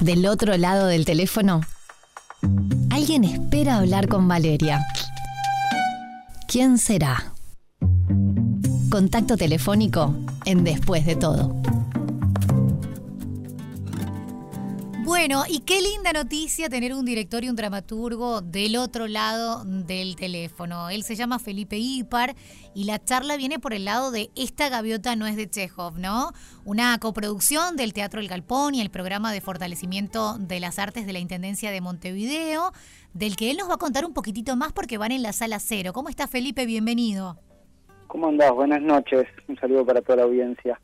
Del otro lado del teléfono, alguien espera hablar con Valeria. ¿Quién será? Contacto telefónico en Después de todo. Bueno, y qué linda noticia tener un director y un dramaturgo del otro lado del teléfono. Él se llama Felipe Ipar y la charla viene por el lado de Esta gaviota no es de Chekhov, ¿no? Una coproducción del Teatro El Galpón y el programa de fortalecimiento de las artes de la Intendencia de Montevideo, del que él nos va a contar un poquitito más porque van en la sala cero. ¿Cómo está Felipe? Bienvenido. ¿Cómo andás? Buenas noches. Un saludo para toda la audiencia.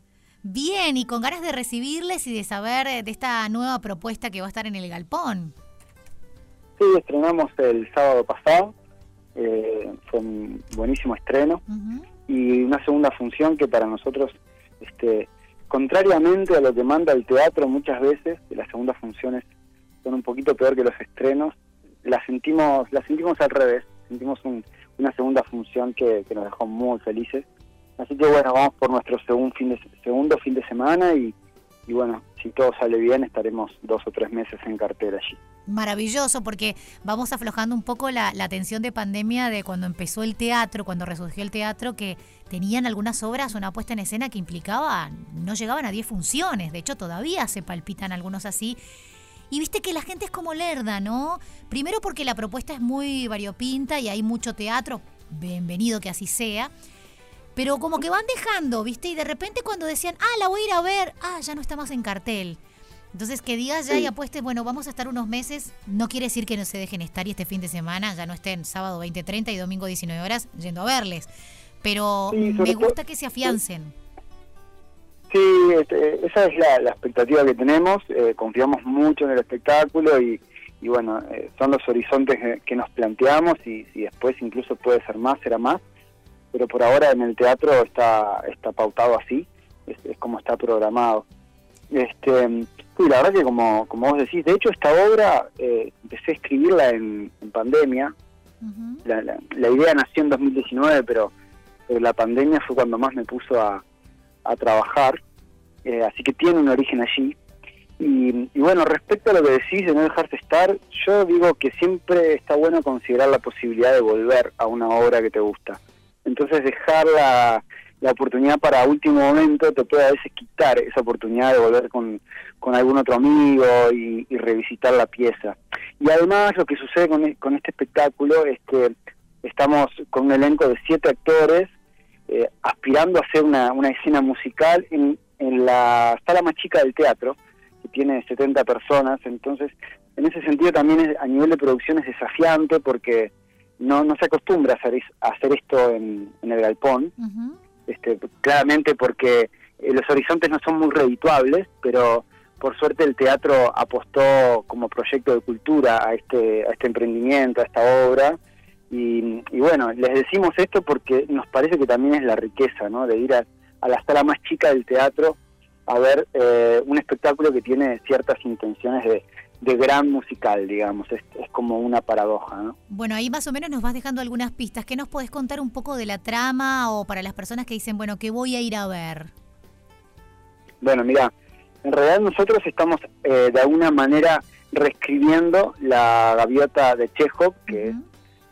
Bien, y con ganas de recibirles y de saber eh, de esta nueva propuesta que va a estar en el Galpón. Sí, estrenamos el sábado pasado, eh, fue un buenísimo estreno y una segunda función que para nosotros, este, contrariamente a lo que manda el teatro muchas veces, las segundas funciones son un poquito peor que los estrenos, las sentimos, las sentimos al revés, sentimos una segunda función que nos dejó muy felices Así que bueno, vamos por nuestro segundo fin de, segundo fin de semana y, bueno, si todo sale bien estaremos dos o tres meses en cartera allí. Maravilloso, porque vamos aflojando un poco la, la tensión de pandemia de cuando empezó el teatro, cuando resurgió el teatro, que tenían algunas obras una puesta en escena que implicaba, no llegaban a 10 funciones, de hecho todavía se palpitan algunos así. Y viste que la gente es como lerda, ¿no? Primero porque la propuesta es muy variopinta y hay mucho teatro, bienvenido que así sea. Pero como que van dejando, ¿viste? Y de repente cuando decían, ah, la voy a ir a ver, ah, ya no está más en cartel. Entonces que digas ya y apuestes, bueno, vamos a estar unos meses, no quiere decir que no se dejen estar y este fin de semana ya no estén sábado 20.30 y domingo 19 horas yendo a verles. Pero me gusta que se afiancen. Sí, este, esa es la, expectativa que tenemos, eh, confiamos mucho en el espectáculo y, bueno, eh, son los horizontes que nos planteamos y si después incluso puede ser más, será más pero por ahora en el teatro está, está pautado así, es, como está programado. Este, y la verdad que como, como vos decís, de hecho esta obra eh, empecé a escribirla en, pandemia, la, la, idea nació en 2019, pero, la pandemia fue cuando más me puso a, a trabajar, eh, así que tiene un origen allí. Y, y, bueno, respecto a lo que decís de no dejarse estar, yo digo que siempre está bueno considerar la posibilidad de volver a una obra que te gusta. Entonces dejar la, oportunidad para último momento te puede a veces quitar esa oportunidad de volver con, algún otro amigo y, revisitar la pieza. Y además lo que sucede con, e, con este espectáculo es que estamos con un elenco de siete actores eh, aspirando a hacer una, una escena musical en, en la sala más chica del teatro, que tiene 70 personas, entonces en ese sentido también a nivel de producción es desafiante porque no, no se acostumbra a hacer, a hacer esto en, el galpón, este, claramente porque eh, los horizontes no son muy redituables, pero por suerte el teatro apostó como proyecto de cultura a este, a este emprendimiento, a esta obra. Y, bueno, les decimos esto porque nos parece que también es la riqueza, ¿no? De ir a, a la sala más chica del teatro a ver eh, un espectáculo que tiene ciertas intenciones de, de gran musical, digamos, es, como una paradoja. ¿no? Bueno, ahí más o menos nos vas dejando algunas pistas. ¿Qué nos podés contar un poco de la trama o para las personas que dicen, bueno, ¿qué voy a ir a ver? Bueno, mira, en realidad nosotros estamos eh, de alguna manera reescribiendo la gaviota de Chekhov, que es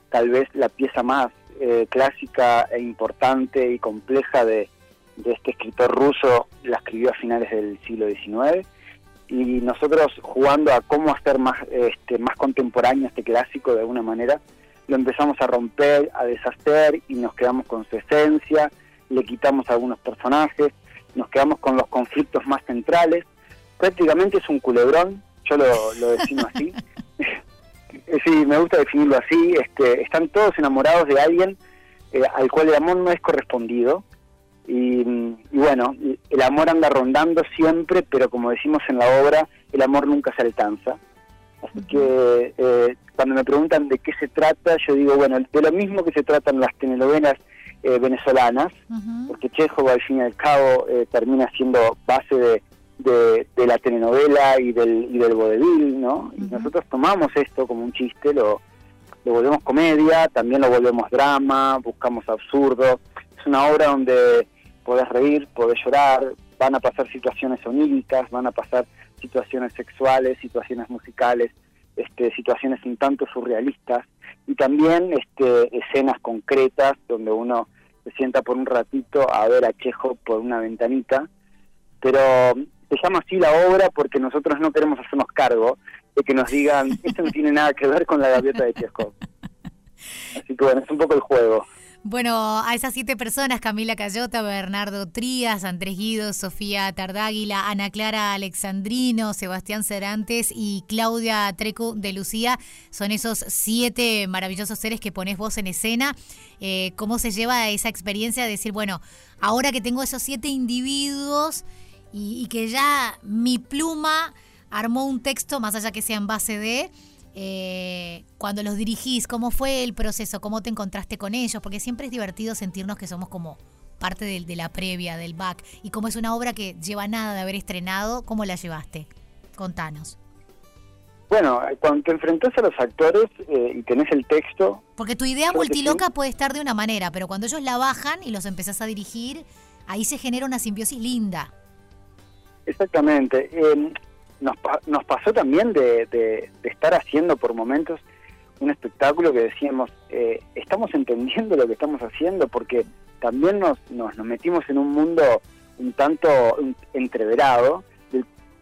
tal vez la pieza más eh, clásica e importante y compleja de, de este escritor ruso, la escribió a finales del siglo XIX y nosotros jugando a cómo hacer más, este, más contemporáneo este clásico de alguna manera, lo empezamos a romper, a deshacer y nos quedamos con su esencia, le quitamos algunos personajes, nos quedamos con los conflictos más centrales. Prácticamente es un culebrón, yo lo, lo defino así. sí, me gusta definirlo así. Este, están todos enamorados de alguien eh, al cual el amor no es correspondido y, bueno, el amor anda rondando siempre, pero como decimos en la obra, el amor nunca se alcanza. Así que eh, cuando me preguntan de qué se trata, yo digo, bueno, de lo mismo que se tratan las telenovelas eh, venezolanas, porque Chejo al fin y al cabo eh, termina siendo base de, de, la telenovela y del, y del vodevil, ¿no? Y nosotros tomamos esto como un chiste, lo, lo volvemos comedia, también lo volvemos drama, buscamos absurdo. Es una obra donde podés reír, podés llorar, van a pasar situaciones oníricas, van a pasar situaciones sexuales, situaciones musicales, este, situaciones un tanto surrealistas y también este, escenas concretas donde uno se sienta por un ratito a ver a Chejo por una ventanita, pero se llama así la obra porque nosotros no queremos hacernos cargo de que nos digan, esto no tiene nada que ver con la gaviota de Chejo. Así que bueno, es un poco el juego. Bueno, a esas siete personas, Camila Cayota, Bernardo Trías, Andrés Guido, Sofía Tardáguila, Ana Clara Alexandrino, Sebastián Cerantes y Claudia Trecu de Lucía, son esos siete maravillosos seres que pones vos en escena. Eh, ¿Cómo se lleva esa experiencia de decir, bueno, ahora que tengo esos siete individuos y, y que ya mi pluma armó un texto, más allá que sea en base de eh, cuando los dirigís, cómo fue el proceso, cómo te encontraste con ellos, porque siempre es divertido sentirnos que somos como parte de, la previa, del back, y como es una obra que lleva nada de haber estrenado, ¿cómo la llevaste? Contanos. Bueno, cuando te enfrentas a los actores eh, y tenés el texto... Porque tu idea multiloca puede estar de una manera, pero cuando ellos la bajan y los empezás a dirigir, ahí se genera una simbiosis linda. Exactamente. Eh, nos, nos pasó también de, estar haciendo por momentos un espectáculo que decíamos, eh, estamos entendiendo lo que estamos haciendo porque también nos, nos, metimos en un mundo un tanto entreverado,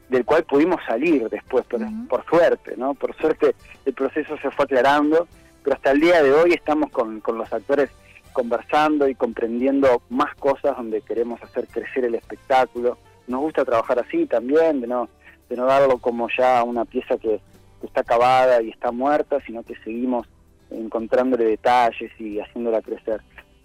del, cual pudimos salir después, por, por suerte, ¿no? Por suerte el proceso se fue aclarando, pero hasta el día de hoy estamos con, con los actores conversando y comprendiendo más cosas donde queremos hacer crecer el espectáculo. Nos gusta trabajar así también, de no de no darlo como ya una pieza que, está acabada y está muerta, sino que seguimos encontrándole detalles y haciéndola crecer.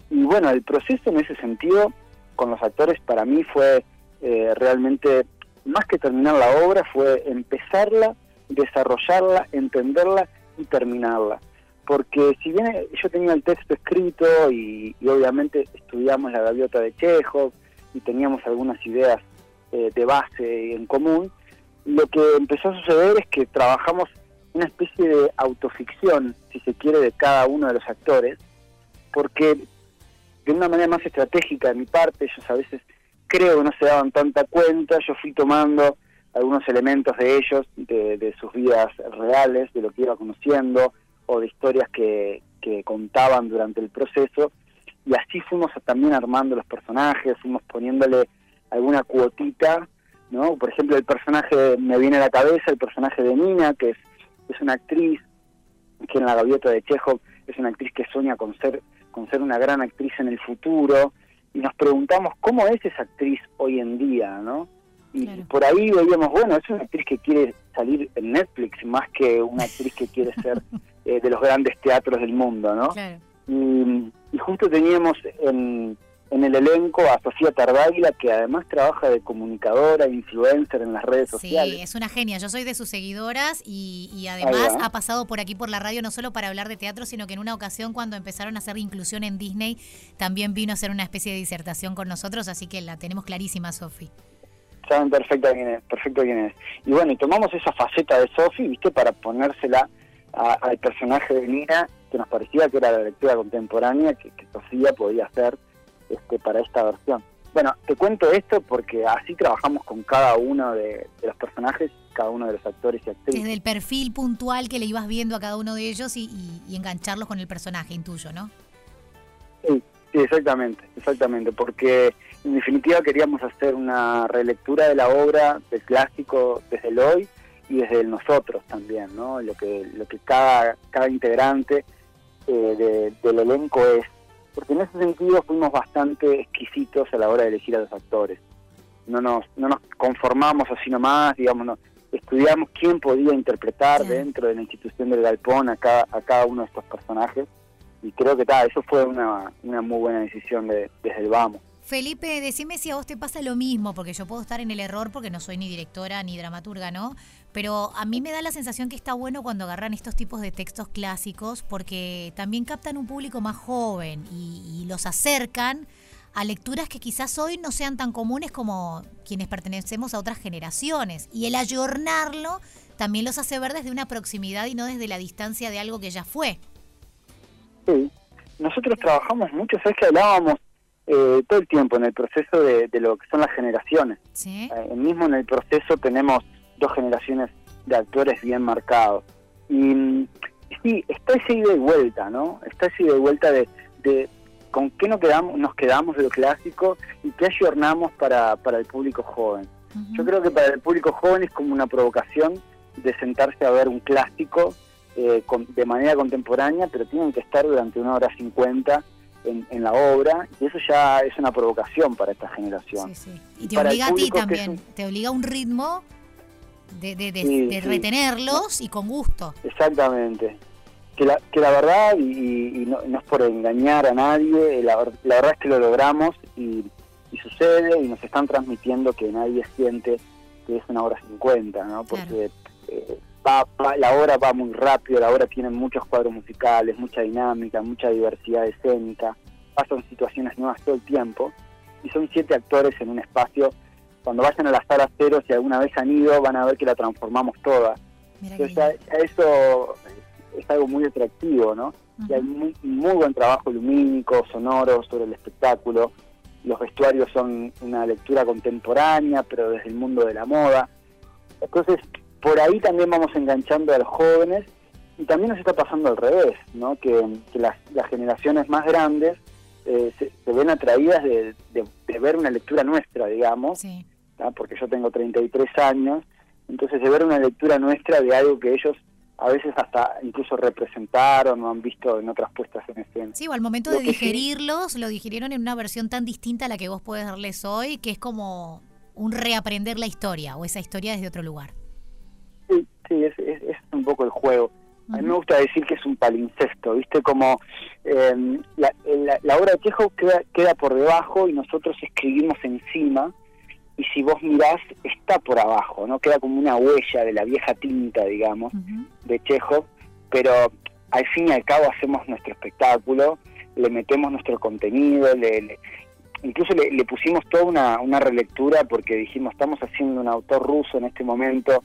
Y bueno, el proceso en ese sentido con los actores para mí fue eh, realmente, más que terminar la obra, fue empezarla, desarrollarla, entenderla y terminarla. Porque si bien yo tenía el texto escrito y, obviamente estudiamos la gaviota de Chekhov y teníamos algunas ideas eh, de base en común, lo que empezó a suceder es que trabajamos una especie de autoficción, si se quiere, de cada uno de los actores, porque de una manera más estratégica de mi parte, ellos a veces creo que no se daban tanta cuenta, yo fui tomando algunos elementos de ellos, de, sus vidas reales, de lo que iba conociendo, o de historias que, que contaban durante el proceso, y así fuimos también armando los personajes, fuimos poniéndole alguna cuotita ¿no? Por ejemplo, el personaje, me viene a la cabeza el personaje de Nina, que es, es una actriz que en la gaviota de Chekhov es una actriz que sueña con ser, con ser una gran actriz en el futuro, y nos preguntamos cómo es esa actriz hoy en día, ¿no? Y por ahí veíamos, bueno, es una actriz que quiere salir en Netflix más que una actriz que quiere ser eh, de los grandes teatros del mundo, ¿no? Y, y, justo teníamos en, en el elenco a Sofía Tardáguila, que además trabaja de comunicadora, influencer en las redes sociales. Sí, es una genia. Yo soy de sus seguidoras y, además ha pasado por aquí por la radio no solo para hablar de teatro, sino que en una ocasión cuando empezaron a hacer inclusión en Disney, también vino a hacer una especie de disertación con nosotros, así que la tenemos clarísima, Sofi. Saben perfecto quién es, perfecto quién es. Y bueno, y tomamos esa faceta de Sofi, ¿viste? Para ponérsela al personaje de Nina, que nos parecía que era la lectura contemporánea, que, que Sofía podía hacer este, para esta versión. Bueno, te cuento esto porque así trabajamos con cada uno de, los personajes, cada uno de los actores y actrices. Desde el perfil puntual que le ibas viendo a cada uno de ellos y, engancharlos con el personaje intuyo, ¿no? Sí, sí, exactamente, exactamente, porque en definitiva queríamos hacer una relectura de la obra del clásico desde el hoy y desde el nosotros también, ¿no? Lo que, lo que cada, cada integrante eh, del elenco es porque en ese sentido fuimos bastante exquisitos a la hora de elegir a los actores. No nos, no nos conformamos así nomás, digamos, estudiamos quién podía interpretar dentro de la institución del galpón a cada, a cada uno de estos personajes y creo que tal, eso fue una, una muy buena decisión de, desde el vamos. Felipe, decime si a vos te pasa lo mismo, porque yo puedo estar en el error porque no soy ni directora ni dramaturga, ¿no? Pero a mí me da la sensación que está bueno cuando agarran estos tipos de textos clásicos porque también captan un público más joven y, los acercan a lecturas que quizás hoy no sean tan comunes como quienes pertenecemos a otras generaciones. Y el ayornarlo también los hace ver desde una proximidad y no desde la distancia de algo que ya fue. Sí, nosotros trabajamos mucho, sabes que hablábamos eh, todo el tiempo en el proceso de, lo que son las generaciones. ¿Sí? Eh, mismo en el proceso tenemos dos generaciones de actores bien marcados. Y sí, está ese ida y vuelta, ¿no? Está ese ida y vuelta de, de con qué nos quedamos, nos quedamos de lo clásico y qué ayornamos para, para el público joven. Yo creo que para el público joven es como una provocación de sentarse a ver un clásico eh, de manera contemporánea, pero tienen que estar durante una hora cincuenta en, la obra, y eso ya es una provocación para esta generación. Sí, sí. Y te obliga a ti también, te obliga a un ritmo de, retenerlos y con gusto. Exactamente. Que la, que la verdad, y, no, es por engañar a nadie, la, verdad es que lo logramos y, sucede y nos están transmitiendo que nadie siente que es una hora cincuenta, ¿no? Porque eh, la obra va muy rápido, la obra tiene muchos cuadros musicales, mucha dinámica, mucha diversidad escénica, pasan situaciones nuevas todo el tiempo y son siete actores en un espacio. Cuando vayan a la sala cero, si alguna vez han ido, van a ver que la transformamos toda. Entonces, eso es algo muy atractivo, ¿no? Y hay muy, muy buen trabajo lumínico, sonoro sobre el espectáculo. Los vestuarios son una lectura contemporánea, pero desde el mundo de la moda. Entonces, por ahí también vamos enganchando a los jóvenes y también nos está pasando al revés, ¿no? que, las, generaciones más grandes eh, se, ven atraídas de, ver una lectura nuestra, digamos, porque yo tengo 33 años, entonces de ver una lectura nuestra de algo que ellos a veces hasta incluso representaron o han visto en otras puestas en escena. Sí, o al momento de digerirlos, lo digirieron en una versión tan distinta a la que vos podés darles hoy, que es como un reaprender la historia o esa historia desde otro lugar. Poco el juego. A mí me gusta decir que es un palincesto, ¿viste? Como em, la, la, obra de Chejo queda, queda por debajo y nosotros escribimos encima, y si vos mirás, está por abajo, ¿no? Queda como una huella de la vieja tinta, digamos, de Chejo, pero al fin y al cabo hacemos nuestro espectáculo, le metemos nuestro contenido, le, incluso le, le, pusimos toda una, una relectura porque dijimos, estamos haciendo un autor ruso en este momento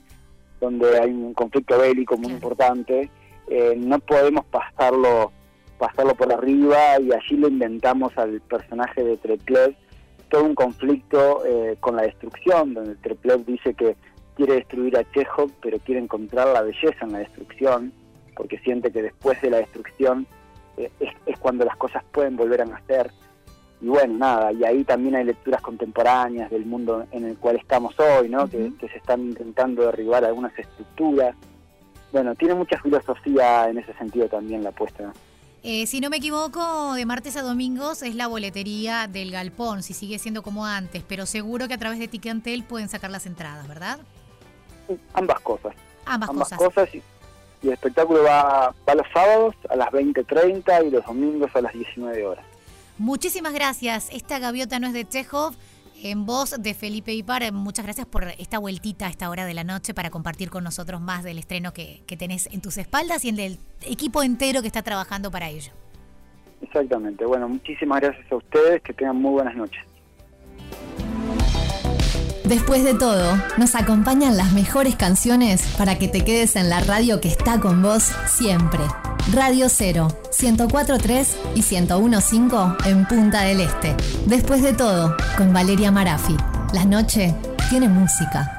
donde hay un conflicto bélico muy importante, eh, no podemos pasarlo pasarlo por arriba y allí le inventamos al personaje de Treplev. Todo un conflicto eh, con la destrucción, donde Treplev dice que quiere destruir a Chekhov, pero quiere encontrar la belleza en la destrucción, porque siente que después de la destrucción eh, es, es, cuando las cosas pueden volver a nacer y bueno, nada, y ahí también hay lecturas contemporáneas del mundo en el cual estamos hoy, ¿no? que, se están intentando derribar algunas estructuras. Bueno, tiene mucha filosofía en ese sentido también la apuesta. Eh, si no me equivoco, de martes a domingos es la boletería del Galpón, si sigue siendo como antes, pero seguro que a través de Ticantel pueden sacar las entradas, ¿verdad? ambas cosas. Ambas, ambas cosas. y, el espectáculo va, va los sábados a las 20.30 y los domingos a las 19 horas. Muchísimas gracias. Esta gaviota no es de Chekhov. En voz de Felipe Ipar, muchas gracias por esta vueltita a esta hora de la noche para compartir con nosotros más del estreno que, que tenés en tus espaldas y en el equipo entero que está trabajando para ello. Exactamente. Bueno, muchísimas gracias a ustedes. Que tengan muy buenas noches. Después de todo, nos acompañan las mejores canciones para que te quedes en la radio que está con vos siempre. Radio 0, 104.3 y 101.5 en Punta del Este. Después de todo, con Valeria Marafi. La noche tiene música.